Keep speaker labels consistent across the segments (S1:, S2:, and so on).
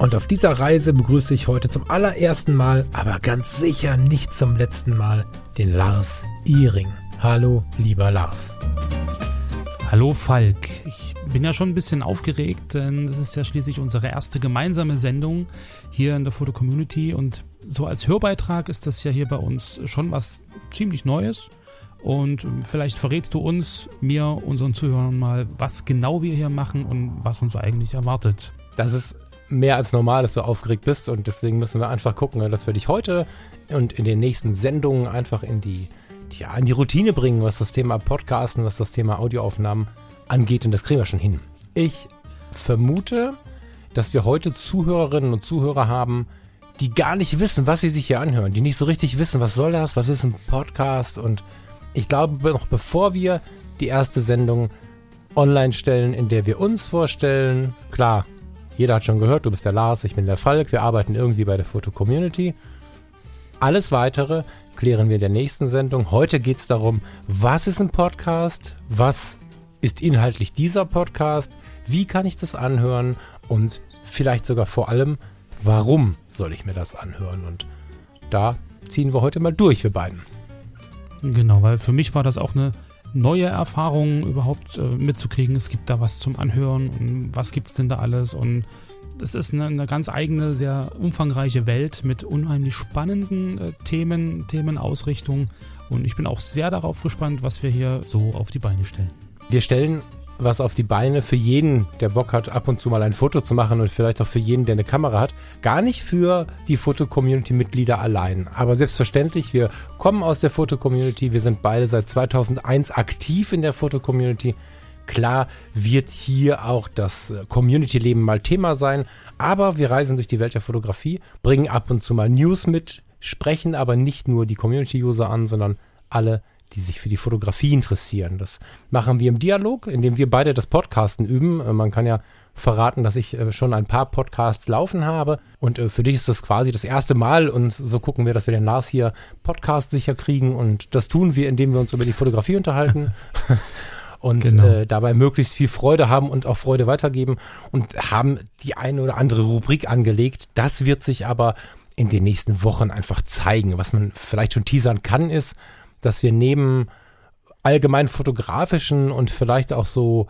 S1: Und auf dieser Reise begrüße ich heute zum allerersten Mal, aber ganz sicher nicht zum letzten Mal, den Lars Ihring. Hallo, lieber Lars.
S2: Hallo Falk, ich bin ja schon ein bisschen aufgeregt, denn das ist ja schließlich unsere erste gemeinsame Sendung hier in der Foto Community und so als Hörbeitrag ist das ja hier bei uns schon was ziemlich Neues. Und vielleicht verrätst du uns, mir, unseren Zuhörern mal, was genau wir hier machen und was uns eigentlich erwartet.
S1: Das ist mehr als normal, dass du aufgeregt bist. Und deswegen müssen wir einfach gucken, dass wir dich heute und in den nächsten Sendungen einfach in die, ja, in die Routine bringen, was das Thema Podcasten, was das Thema Audioaufnahmen angeht. Und das kriegen wir schon hin. Ich vermute, dass wir heute Zuhörerinnen und Zuhörer haben, die gar nicht wissen, was sie sich hier anhören, die nicht so richtig wissen, was soll das, was ist ein Podcast. Und ich glaube, noch bevor wir die erste Sendung online stellen, in der wir uns vorstellen, klar, jeder hat schon gehört, du bist der Lars, ich bin der Falk, wir arbeiten irgendwie bei der Foto Community. Alles weitere klären wir in der nächsten Sendung. Heute geht es darum, was ist ein Podcast, was ist inhaltlich dieser Podcast, wie kann ich das anhören und vielleicht sogar vor allem, warum soll ich mir das anhören? Und da ziehen wir heute mal durch, wir beiden.
S2: Genau, weil für mich war das auch eine neue Erfahrungen überhaupt äh, mitzukriegen. Es gibt da was zum Anhören und was gibt es denn da alles und das ist eine, eine, ganz eigene, sehr umfangreiche Welt mit unheimlich spannenden äh, Themen, Themenausrichtungen und ich bin auch sehr darauf gespannt, was wir hier so auf die Beine stellen.
S1: Wir stellen was auf die Beine für jeden, der Bock hat, ab und zu mal ein Foto zu machen und vielleicht auch für jeden, der eine Kamera hat. Gar nicht für die Foto-Community-Mitglieder allein. Aber selbstverständlich, wir kommen aus der Foto-Community. Wir sind beide seit 2001 aktiv in der Foto-Community. Klar wird hier auch das äh, Community-Leben mal Thema sein, aber wir reisen durch die Welt der Fotografie, bringen ab und zu mal News mit, sprechen aber nicht nur die Community-User an, sondern alle, die sich für die Fotografie interessieren. Das machen wir im Dialog, indem wir beide das Podcasten üben. Äh, man kann ja verraten, dass ich äh, schon ein paar Podcasts laufen habe und äh, für dich ist das quasi das erste Mal und so gucken wir, dass wir den Lars hier Podcast sicher kriegen und das tun wir, indem wir uns über die Fotografie unterhalten. und genau. äh, dabei möglichst viel Freude haben und auch Freude weitergeben und haben die eine oder andere Rubrik angelegt. Das wird sich aber in den nächsten Wochen einfach zeigen. Was man vielleicht schon teasern kann, ist, dass wir neben allgemein fotografischen und vielleicht auch so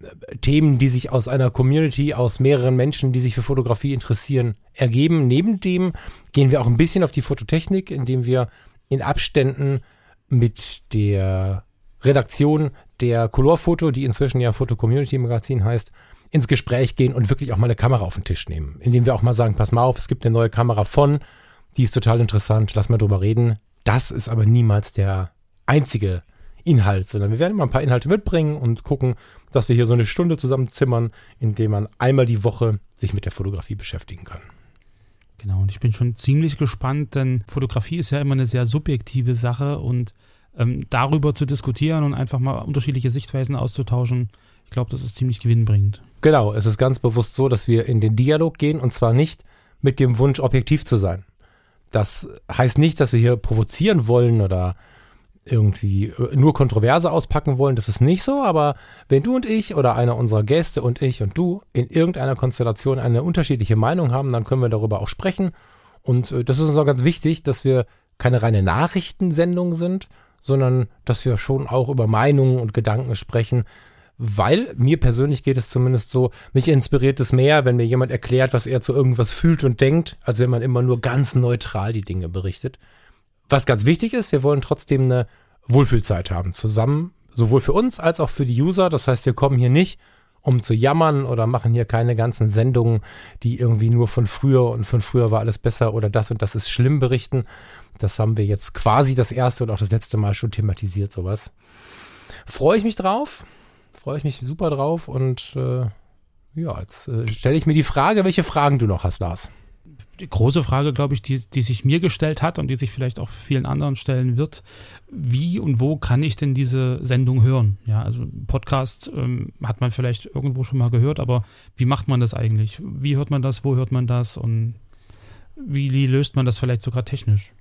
S1: äh, Themen, die sich aus einer Community, aus mehreren Menschen, die sich für Fotografie interessieren, ergeben. Neben dem gehen wir auch ein bisschen auf die Fototechnik, indem wir in Abständen mit der Redaktion der Colorfoto, die inzwischen ja Foto Community Magazin heißt, ins Gespräch gehen und wirklich auch mal eine Kamera auf den Tisch nehmen. Indem wir auch mal sagen, pass mal auf, es gibt eine neue Kamera von, die ist total interessant, lass mal drüber reden. Das ist aber niemals der einzige Inhalt, sondern wir werden immer ein paar Inhalte mitbringen und gucken, dass wir hier so eine Stunde zusammenzimmern, indem man einmal die Woche sich mit der Fotografie beschäftigen kann.
S2: Genau, und ich bin schon ziemlich gespannt, denn Fotografie ist ja immer eine sehr subjektive Sache und ähm, darüber zu diskutieren und einfach mal unterschiedliche Sichtweisen auszutauschen, ich glaube, das ist ziemlich gewinnbringend.
S1: Genau, es ist ganz bewusst so, dass wir in den Dialog gehen und zwar nicht mit dem Wunsch, objektiv zu sein. Das heißt nicht, dass wir hier provozieren wollen oder irgendwie äh, nur Kontroverse auspacken wollen. Das ist nicht so, aber wenn du und ich oder einer unserer Gäste und ich und du in irgendeiner Konstellation eine unterschiedliche Meinung haben, dann können wir darüber auch sprechen. Und äh, das ist uns auch ganz wichtig, dass wir keine reine Nachrichtensendung sind, sondern dass wir schon auch über Meinungen und Gedanken sprechen, weil mir persönlich geht es zumindest so, mich inspiriert es mehr, wenn mir jemand erklärt, was er zu irgendwas fühlt und denkt, als wenn man immer nur ganz neutral die Dinge berichtet. Was ganz wichtig ist, wir wollen trotzdem eine Wohlfühlzeit haben, zusammen, sowohl für uns als auch für die User. Das heißt, wir kommen hier nicht, um zu jammern oder machen hier keine ganzen Sendungen, die irgendwie nur von früher und von früher war alles besser oder das und das ist schlimm berichten. Das haben wir jetzt quasi das erste und auch das letzte Mal schon thematisiert, sowas. Freue ich mich drauf freue ich mich super drauf und äh, Ja, jetzt äh, stelle ich mir die Frage, welche Fragen du noch hast, Lars.
S2: Die große Frage, glaube ich, die, die sich mir gestellt hat und die sich vielleicht auch vielen anderen stellen wird, wie und wo kann ich denn diese Sendung hören? Ja, also Podcast ähm, hat man vielleicht irgendwo schon mal gehört, aber wie macht man das eigentlich? Wie hört man das? Wo hört man das? Und wie, wie löst man das vielleicht sogar technisch?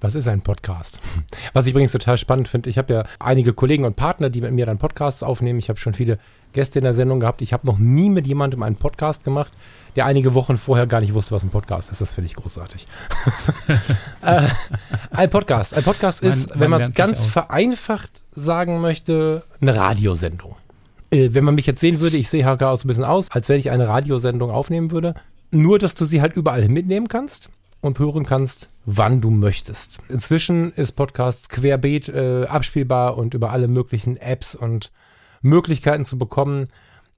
S1: Was ist ein Podcast? Was ich übrigens total spannend finde, ich habe ja einige Kollegen und Partner, die mit mir dann Podcasts aufnehmen. Ich habe schon viele Gäste in der Sendung gehabt. Ich habe noch nie mit jemandem einen Podcast gemacht, der einige Wochen vorher gar nicht wusste, was ein Podcast ist. Das finde ich großartig. äh, ein Podcast. Ein Podcast ist, man, wenn man es ganz vereinfacht sagen möchte, eine Radiosendung. Äh, wenn man mich jetzt sehen würde, ich sehe halt auch so ein bisschen aus, als wenn ich eine Radiosendung aufnehmen würde. Nur, dass du sie halt überall mitnehmen kannst und hören kannst, wann du möchtest. Inzwischen ist Podcast querbeet äh, abspielbar und über alle möglichen Apps und Möglichkeiten zu bekommen.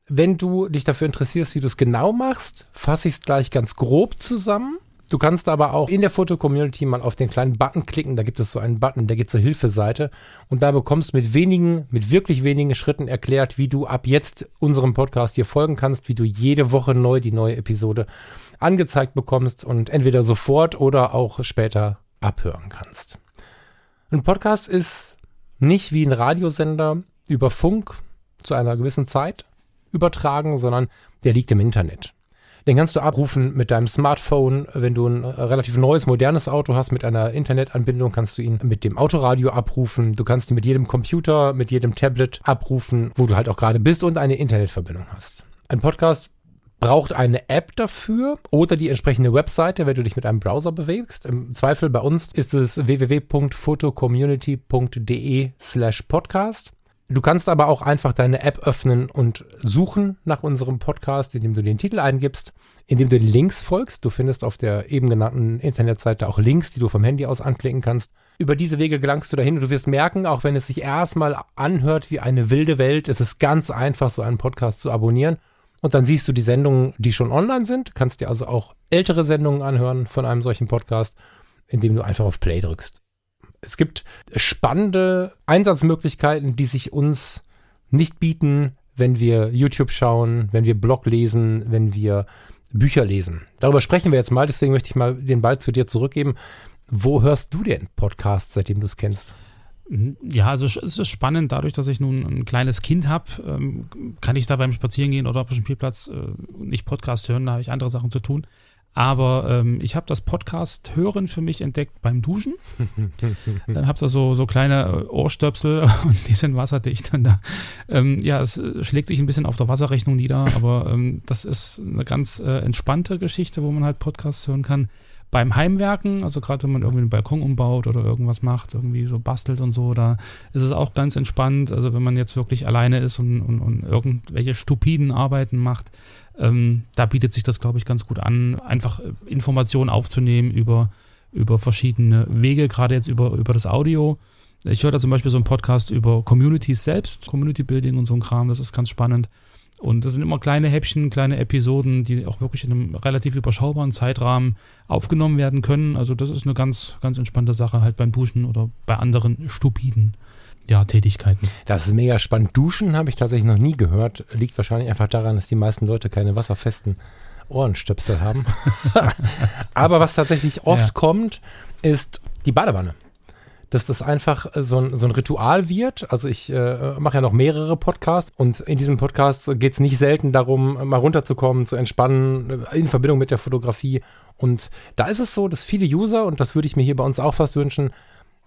S1: Wenn du dich dafür interessierst, wie du es genau machst, fasse ich es gleich ganz grob zusammen. Du kannst aber auch in der Foto-Community mal auf den kleinen Button klicken. Da gibt es so einen Button, der geht zur Hilfeseite. Und da bekommst du mit wenigen, mit wirklich wenigen Schritten erklärt, wie du ab jetzt unserem Podcast hier folgen kannst, wie du jede Woche neu die neue Episode angezeigt bekommst und entweder sofort oder auch später abhören kannst. Ein Podcast ist nicht wie ein Radiosender über Funk zu einer gewissen Zeit übertragen, sondern der liegt im Internet. Den kannst du abrufen mit deinem Smartphone. Wenn du ein relativ neues, modernes Auto hast mit einer Internetanbindung, kannst du ihn mit dem Autoradio abrufen. Du kannst ihn mit jedem Computer, mit jedem Tablet abrufen, wo du halt auch gerade bist und eine Internetverbindung hast. Ein Podcast braucht eine App dafür oder die entsprechende Webseite, wenn du dich mit einem Browser bewegst. Im Zweifel bei uns ist es www.photocommunity.de slash podcast. Du kannst aber auch einfach deine App öffnen und suchen nach unserem Podcast, indem du den Titel eingibst, indem du den Links folgst. Du findest auf der eben genannten Internetseite auch Links, die du vom Handy aus anklicken kannst. Über diese Wege gelangst du dahin und du wirst merken, auch wenn es sich erstmal anhört wie eine wilde Welt, es ist ganz einfach, so einen Podcast zu abonnieren. Und dann siehst du die Sendungen, die schon online sind, kannst dir also auch ältere Sendungen anhören von einem solchen Podcast, indem du einfach auf Play drückst. Es gibt spannende Einsatzmöglichkeiten, die sich uns nicht bieten, wenn wir YouTube schauen, wenn wir Blog lesen, wenn wir Bücher lesen. Darüber sprechen wir jetzt mal, deswegen möchte ich mal den Ball zu dir zurückgeben. Wo hörst du den Podcast, seitdem du es kennst?
S2: Ja, also es ist spannend, dadurch, dass ich nun ein kleines Kind habe, ähm, kann ich da beim Spazierengehen oder auf dem Spielplatz äh, nicht Podcast hören, da habe ich andere Sachen zu tun. Aber ähm, ich habe das Podcast hören für mich entdeckt beim Duschen. Dann habe da so, so kleine äh, Ohrstöpsel und die sind wasserdicht. Und da, ähm, ja, es äh, schlägt sich ein bisschen auf der Wasserrechnung nieder, aber ähm, das ist eine ganz äh, entspannte Geschichte, wo man halt Podcasts hören kann. Beim Heimwerken, also gerade wenn man irgendwie einen Balkon umbaut oder irgendwas macht, irgendwie so bastelt und so, da ist es auch ganz entspannt. Also wenn man jetzt wirklich alleine ist und, und, und irgendwelche stupiden Arbeiten macht, ähm, da bietet sich das, glaube ich, ganz gut an, einfach äh, Informationen aufzunehmen über, über verschiedene Wege, gerade jetzt über, über das Audio. Ich höre da zum Beispiel so einen Podcast über Communities selbst, Community Building und so ein Kram, das ist ganz spannend. Und das sind immer kleine Häppchen, kleine Episoden, die auch wirklich in einem relativ überschaubaren Zeitrahmen aufgenommen werden können. Also das ist eine ganz, ganz entspannte Sache halt beim Duschen oder bei anderen stupiden ja, Tätigkeiten.
S1: Das ist mega spannend. Duschen habe ich tatsächlich noch nie gehört. Liegt wahrscheinlich einfach daran, dass die meisten Leute keine wasserfesten Ohrenstöpsel haben. Aber was tatsächlich oft ja. kommt, ist die Badewanne. Dass das einfach so ein, so ein Ritual wird. Also ich äh, mache ja noch mehrere Podcasts und in diesem Podcast geht es nicht selten darum, mal runterzukommen, zu entspannen, in Verbindung mit der Fotografie. Und da ist es so, dass viele User, und das würde ich mir hier bei uns auch fast wünschen,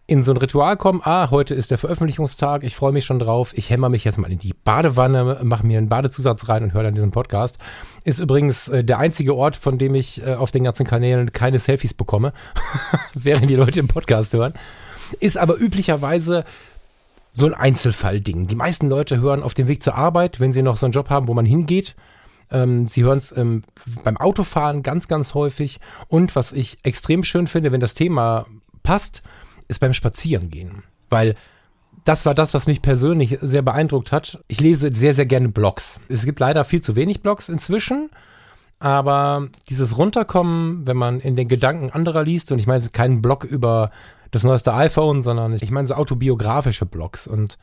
S1: in so ein Ritual kommen, ah, heute ist der Veröffentlichungstag, ich freue mich schon drauf, ich hämmer mich jetzt mal in die Badewanne, mache mir einen Badezusatz rein und höre dann diesen Podcast. Ist übrigens äh, der einzige Ort, von dem ich äh, auf den ganzen Kanälen keine Selfies bekomme, während die Leute im Podcast hören. Ist aber üblicherweise so ein Einzelfallding. Die meisten Leute hören auf dem Weg zur Arbeit, wenn sie noch so einen Job haben, wo man hingeht. Ähm, sie hören es ähm, beim Autofahren ganz, ganz häufig. Und was ich extrem schön finde, wenn das Thema passt, ist beim Spazierengehen. Weil das war das, was mich persönlich sehr beeindruckt hat. Ich lese sehr, sehr gerne Blogs. Es gibt leider viel zu wenig Blogs inzwischen. Aber dieses Runterkommen, wenn man in den Gedanken anderer liest, und ich meine keinen Blog über das neueste iPhone, sondern ich meine so autobiografische Blogs. Und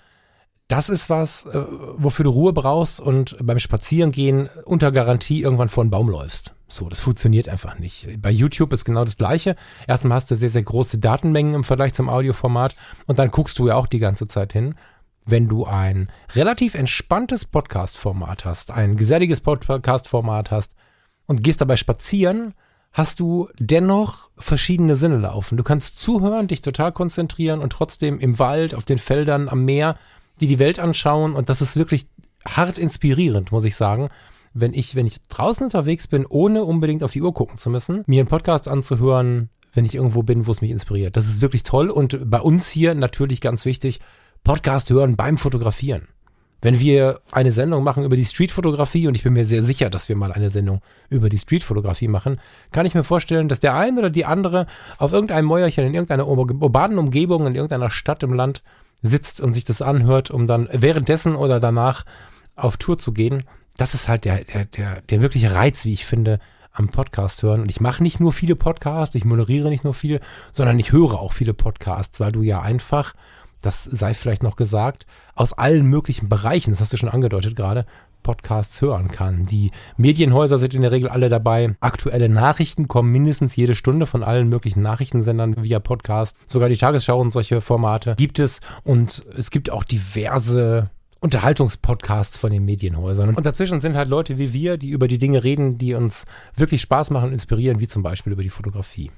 S1: das ist was, äh, wofür du Ruhe brauchst und beim Spazierengehen unter Garantie irgendwann vor einen Baum läufst. So, das funktioniert einfach nicht. Bei YouTube ist genau das Gleiche. Erstmal hast du sehr, sehr große Datenmengen im Vergleich zum Audioformat und dann guckst du ja auch die ganze Zeit hin. Wenn du ein relativ entspanntes Podcast-Format hast, ein geselliges Podcast-Format hast und gehst dabei spazieren, hast du dennoch verschiedene Sinne laufen. Du kannst zuhören, dich total konzentrieren und trotzdem im Wald, auf den Feldern, am Meer die die Welt anschauen und das ist wirklich hart inspirierend, muss ich sagen. Wenn ich, wenn ich draußen unterwegs bin, ohne unbedingt auf die Uhr gucken zu müssen, mir einen Podcast anzuhören, wenn ich irgendwo bin, wo es mich inspiriert. Das ist wirklich toll und bei uns hier natürlich ganz wichtig, Podcast hören beim Fotografieren. Wenn wir eine Sendung machen über die Streetfotografie und ich bin mir sehr sicher, dass wir mal eine Sendung über die Streetfotografie machen, kann ich mir vorstellen, dass der eine oder die andere auf irgendeinem Mäuerchen in irgendeiner urbanen Umgebung in irgendeiner Stadt im Land sitzt und sich das anhört, um dann währenddessen oder danach auf Tour zu gehen. Das ist halt der, der, der, der wirkliche Reiz, wie ich finde, am Podcast hören. Und ich mache nicht nur viele Podcasts, ich moderiere nicht nur viel, sondern ich höre auch viele Podcasts, weil du ja einfach, das sei vielleicht noch gesagt, aus allen möglichen Bereichen, das hast du schon angedeutet gerade, Podcasts hören kann. Die Medienhäuser sind in der Regel alle dabei. Aktuelle Nachrichten kommen mindestens jede Stunde von allen möglichen Nachrichtensendern via Podcast. Sogar die Tagesschau und solche Formate gibt es. Und es gibt auch diverse Unterhaltungspodcasts von den Medienhäusern. Und dazwischen sind halt Leute wie wir, die über die Dinge reden, die uns wirklich Spaß machen und inspirieren, wie zum Beispiel über die Fotografie.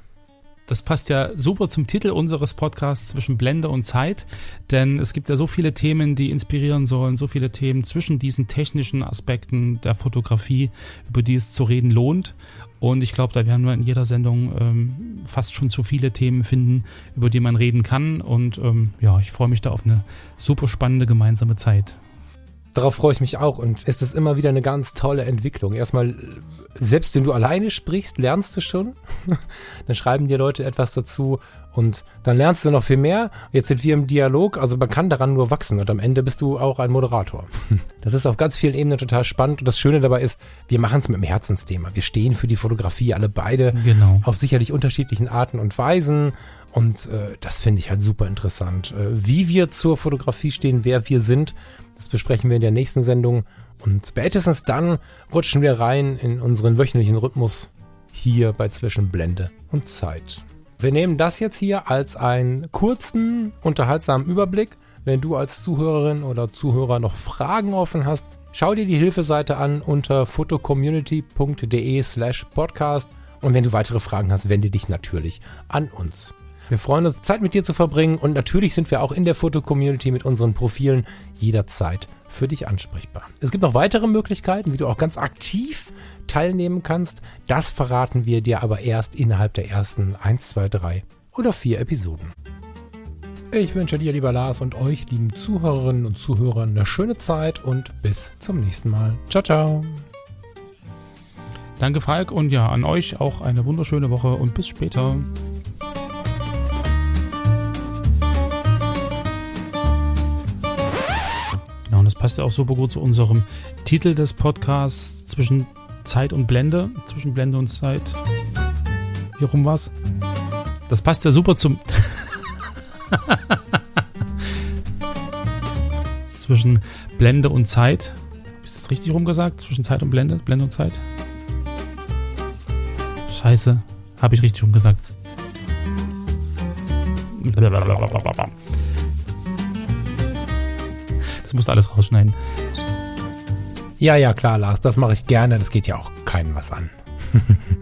S2: Das passt ja super zum Titel unseres Podcasts zwischen Blende und Zeit, denn es gibt ja so viele Themen, die inspirieren sollen, so viele Themen zwischen diesen technischen Aspekten der Fotografie, über die es zu reden lohnt. Und ich glaube, da werden wir in jeder Sendung ähm, fast schon zu viele Themen finden, über die man reden kann. Und ähm, ja, ich freue mich da auf eine super spannende gemeinsame Zeit.
S1: Darauf freue ich mich auch und es ist immer wieder eine ganz tolle Entwicklung. Erstmal, selbst wenn du alleine sprichst, lernst du schon. dann schreiben dir Leute etwas dazu und dann lernst du noch viel mehr. Jetzt sind wir im Dialog, also man kann daran nur wachsen und am Ende bist du auch ein Moderator. Das ist auf ganz vielen Ebenen total spannend und das Schöne dabei ist, wir machen es mit dem Herzensthema. Wir stehen für die Fotografie alle beide
S2: genau.
S1: auf sicherlich unterschiedlichen Arten und Weisen und äh, das finde ich halt super interessant. Äh, wie wir zur Fotografie stehen, wer wir sind, das besprechen wir in der nächsten Sendung. Und spätestens dann rutschen wir rein in unseren wöchentlichen Rhythmus hier bei Zwischenblende und Zeit. Wir nehmen das jetzt hier als einen kurzen, unterhaltsamen Überblick. Wenn du als Zuhörerin oder Zuhörer noch Fragen offen hast, schau dir die Hilfeseite an unter photocommunity.de slash podcast. Und wenn du weitere Fragen hast, wende dich natürlich an uns. Wir freuen uns, Zeit mit dir zu verbringen und natürlich sind wir auch in der Foto-Community mit unseren Profilen jederzeit für dich ansprechbar. Es gibt noch weitere Möglichkeiten, wie du auch ganz aktiv teilnehmen kannst. Das verraten wir dir aber erst innerhalb der ersten 1, 2, 3 oder 4 Episoden. Ich wünsche dir, lieber Lars, und euch, lieben Zuhörerinnen und Zuhörern, eine schöne Zeit und bis zum nächsten Mal. Ciao, ciao.
S2: Danke, Falk, und ja, an euch auch eine wunderschöne Woche und bis später. Passt ja auch super gut zu unserem Titel des Podcasts zwischen Zeit und Blende, zwischen Blende und Zeit. Hier rum was. Das passt ja super zum zwischen Blende und Zeit. Ist das richtig rumgesagt? Zwischen Zeit und Blende? Blende und Zeit? Scheiße. Habe ich richtig rumgesagt. Das musst du alles rausschneiden.
S1: Ja, ja, klar, Lars, das mache ich gerne. Das geht ja auch keinem was an.